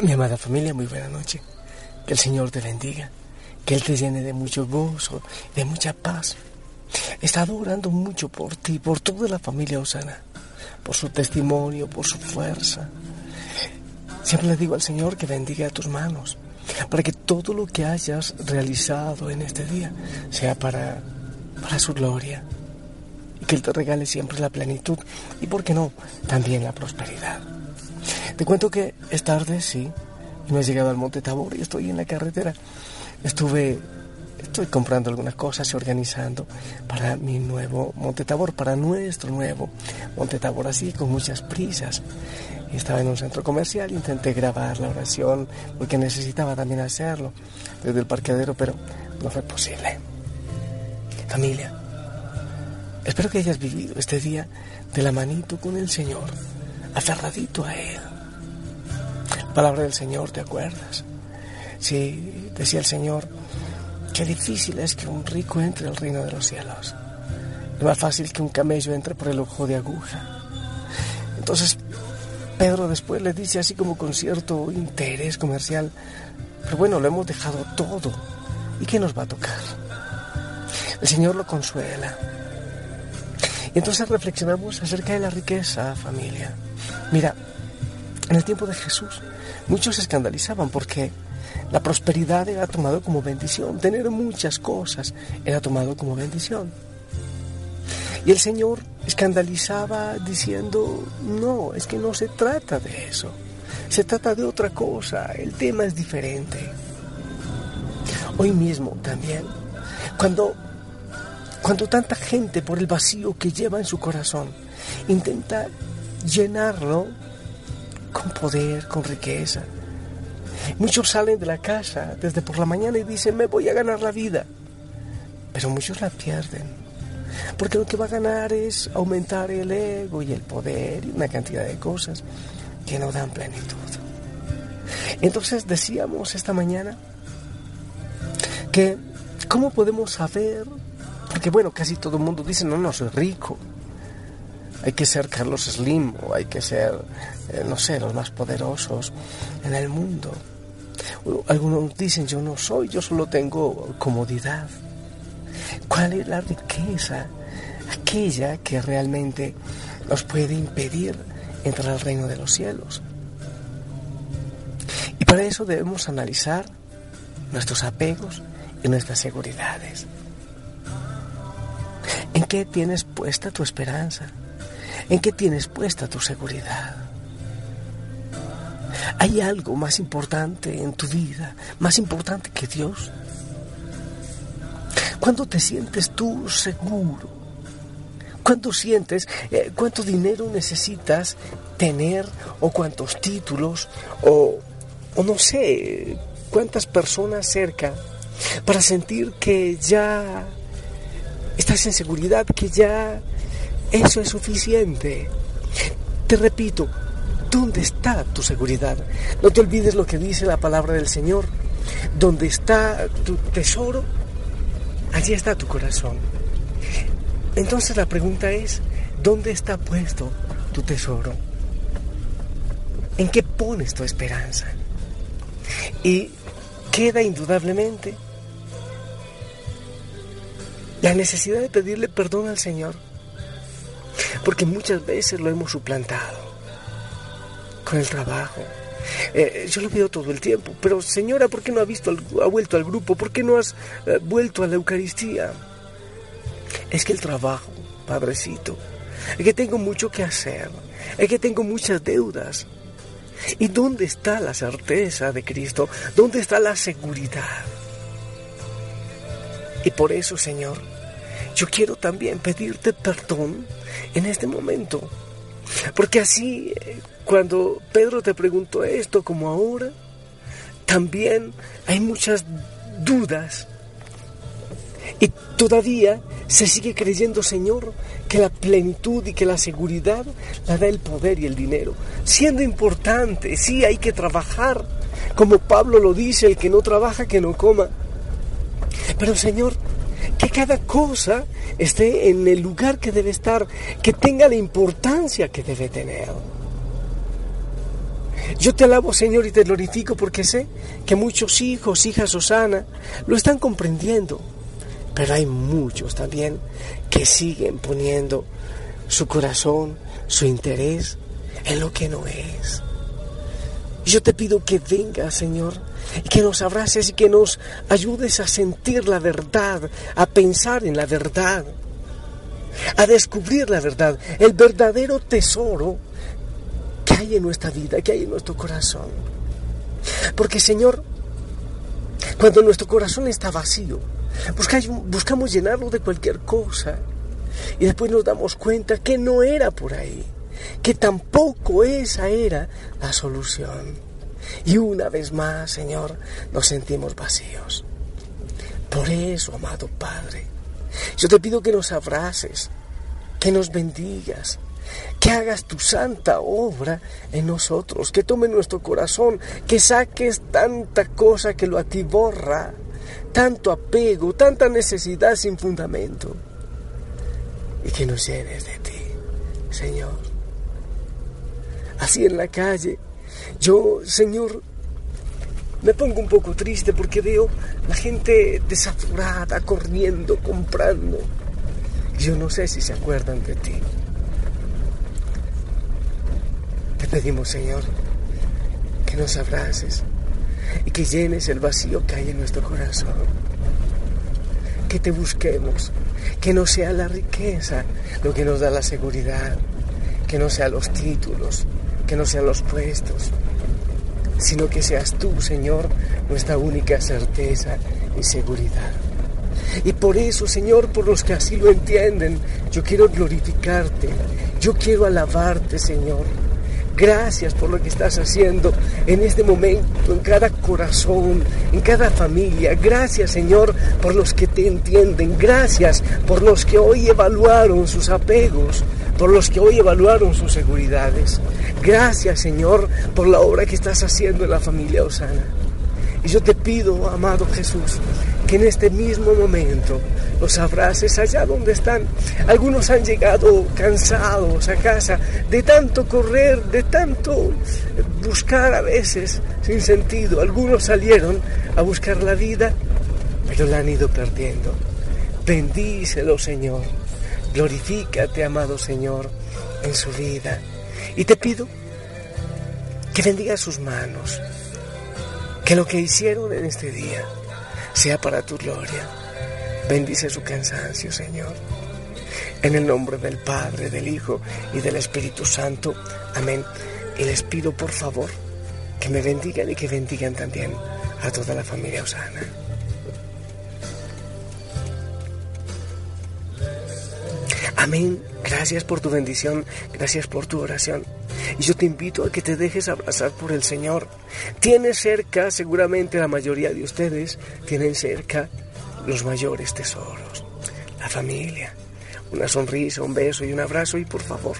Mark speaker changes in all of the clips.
Speaker 1: Mi amada familia, muy buena noche. Que el Señor te bendiga, que Él te llene de mucho gozo, de mucha paz. He estado orando mucho por ti, por toda la familia Osana, por su testimonio, por su fuerza. Siempre le digo al Señor que bendiga a tus manos, para que todo lo que hayas realizado en este día sea para, para su gloria. Y que Él te regale siempre la plenitud y, ¿por qué no?, también la prosperidad. Te cuento que es tarde, sí, me he llegado al Monte Tabor y estoy en la carretera. Estuve, estoy comprando algunas cosas y organizando para mi nuevo Monte Tabor, para nuestro nuevo Monte Tabor, así con muchas prisas. Estaba en un centro comercial, intenté grabar la oración porque necesitaba también hacerlo desde el parqueadero, pero no fue posible. Familia, espero que hayas vivido este día de la manito con el Señor, aferradito a Él palabra del Señor, ¿te acuerdas? Sí, decía el Señor, qué difícil es que un rico entre al reino de los cielos. Es más fácil que un camello entre por el ojo de aguja. Entonces, Pedro después le dice así como con cierto interés comercial, pero bueno, lo hemos dejado todo. ¿Y qué nos va a tocar? El Señor lo consuela. Y entonces reflexionamos acerca de la riqueza, familia. Mira, en el tiempo de Jesús, muchos se escandalizaban porque la prosperidad era tomado como bendición, tener muchas cosas era tomado como bendición. Y el Señor escandalizaba diciendo, no, es que no se trata de eso, se trata de otra cosa, el tema es diferente. Hoy mismo también, cuando, cuando tanta gente por el vacío que lleva en su corazón intenta llenarlo con poder, con riqueza. Muchos salen de la casa desde por la mañana y dicen, me voy a ganar la vida. Pero muchos la pierden. Porque lo que va a ganar es aumentar el ego y el poder y una cantidad de cosas que no dan plenitud. Entonces decíamos esta mañana que, ¿cómo podemos saber? Porque bueno, casi todo el mundo dice, no, no, soy rico hay que ser Carlos Slim o hay que ser, eh, no sé, los más poderosos en el mundo. Algunos dicen, yo no soy, yo solo tengo comodidad. ¿Cuál es la riqueza? Aquella que realmente nos puede impedir entrar al reino de los cielos. Y para eso debemos analizar nuestros apegos y nuestras seguridades. ¿En qué tienes puesta tu esperanza? ¿En qué tienes puesta tu seguridad? ¿Hay algo más importante en tu vida, más importante que Dios? ¿Cuándo te sientes tú seguro? ¿Cuándo sientes eh, cuánto dinero necesitas tener o cuántos títulos o, o no sé cuántas personas cerca para sentir que ya estás en seguridad, que ya eso es suficiente. Te repito, ¿dónde está tu seguridad? No te olvides lo que dice la palabra del Señor. Donde está tu tesoro, allí está tu corazón. Entonces la pregunta es, ¿dónde está puesto tu tesoro? ¿En qué pones tu esperanza? Y queda indudablemente la necesidad de pedirle perdón al Señor porque muchas veces lo hemos suplantado con el trabajo. Eh, yo lo veo todo el tiempo, pero señora, ¿por qué no ha, visto, ha vuelto al grupo? ¿Por qué no has eh, vuelto a la Eucaristía? Es que el trabajo, padrecito, es que tengo mucho que hacer, es que tengo muchas deudas. ¿Y dónde está la certeza de Cristo? ¿Dónde está la seguridad? Y por eso, Señor, yo quiero también pedirte perdón en este momento. Porque así, eh, cuando Pedro te preguntó esto como ahora, también hay muchas dudas. Y todavía se sigue creyendo, Señor, que la plenitud y que la seguridad la da el poder y el dinero. Siendo importante, sí, hay que trabajar. Como Pablo lo dice, el que no trabaja, que no coma. Pero Señor, que cada cosa esté en el lugar que debe estar, que tenga la importancia que debe tener. Yo te alabo, Señor, y te glorifico porque sé que muchos hijos, hijas Osana, lo están comprendiendo. Pero hay muchos también que siguen poniendo su corazón, su interés en lo que no es. Yo te pido que vengas, Señor, y que nos abraces y que nos ayudes a sentir la verdad, a pensar en la verdad, a descubrir la verdad, el verdadero tesoro que hay en nuestra vida, que hay en nuestro corazón. Porque, Señor, cuando nuestro corazón está vacío, buscamos llenarlo de cualquier cosa y después nos damos cuenta que no era por ahí que tampoco esa era la solución. Y una vez más, Señor, nos sentimos vacíos. Por eso, amado Padre, yo te pido que nos abraces, que nos bendigas, que hagas tu santa obra en nosotros, que tome nuestro corazón, que saques tanta cosa que lo atiborra, tanto apego, tanta necesidad sin fundamento, y que nos llenes de ti, Señor así en la calle. Yo, Señor, me pongo un poco triste porque veo la gente desaturada, corriendo, comprando. Yo no sé si se acuerdan de ti. Te pedimos, Señor, que nos abraces y que llenes el vacío que hay en nuestro corazón. Que te busquemos, que no sea la riqueza lo que nos da la seguridad, que no sea los títulos, que no sean los puestos, sino que seas tú, Señor, nuestra única certeza y seguridad. Y por eso, Señor, por los que así lo entienden, yo quiero glorificarte, yo quiero alabarte, Señor. Gracias por lo que estás haciendo en este momento, en cada corazón, en cada familia. Gracias, Señor, por los que te entienden. Gracias por los que hoy evaluaron sus apegos, por los que hoy evaluaron sus seguridades. Gracias, Señor, por la obra que estás haciendo en la familia Osana. Y yo te pido, amado Jesús, que en este mismo momento los abraces allá donde están. Algunos han llegado cansados a casa de tanto correr, de tanto buscar a veces sin sentido. Algunos salieron a buscar la vida, pero la han ido perdiendo. Bendícelo, Señor. Glorifícate, amado Señor, en su vida. Y te pido que bendiga sus manos, que lo que hicieron en este día sea para tu gloria. Bendice su cansancio, Señor. En el nombre del Padre, del Hijo y del Espíritu Santo. Amén. Y les pido por favor que me bendigan y que bendigan también a toda la familia Osana. Amén. Gracias por tu bendición, gracias por tu oración. Y yo te invito a que te dejes abrazar por el Señor. Tienes cerca, seguramente la mayoría de ustedes tienen cerca los mayores tesoros. La familia, una sonrisa, un beso y un abrazo. Y por favor,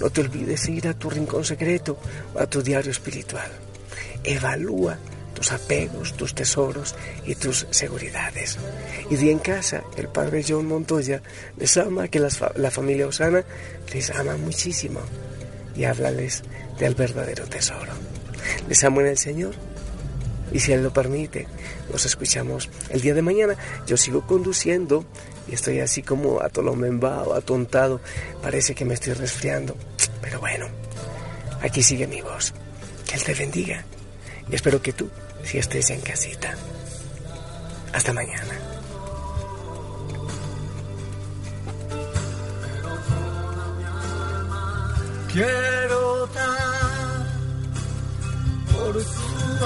Speaker 1: no te olvides ir a tu rincón secreto a tu diario espiritual. Evalúa tus apegos, tus tesoros y tus seguridades. Y di en casa, el padre John Montoya les ama, que la familia Osana les ama muchísimo. Y háblales del verdadero tesoro. Les amo en el Señor. Y si Él lo permite, nos escuchamos el día de mañana. Yo sigo conduciendo y estoy así como atolomembado, atontado. Parece que me estoy resfriando. Pero bueno, aquí sigue mi voz. Que Él te bendiga. Y espero que tú si estés en casita. Hasta mañana.
Speaker 2: Quiero dar por tu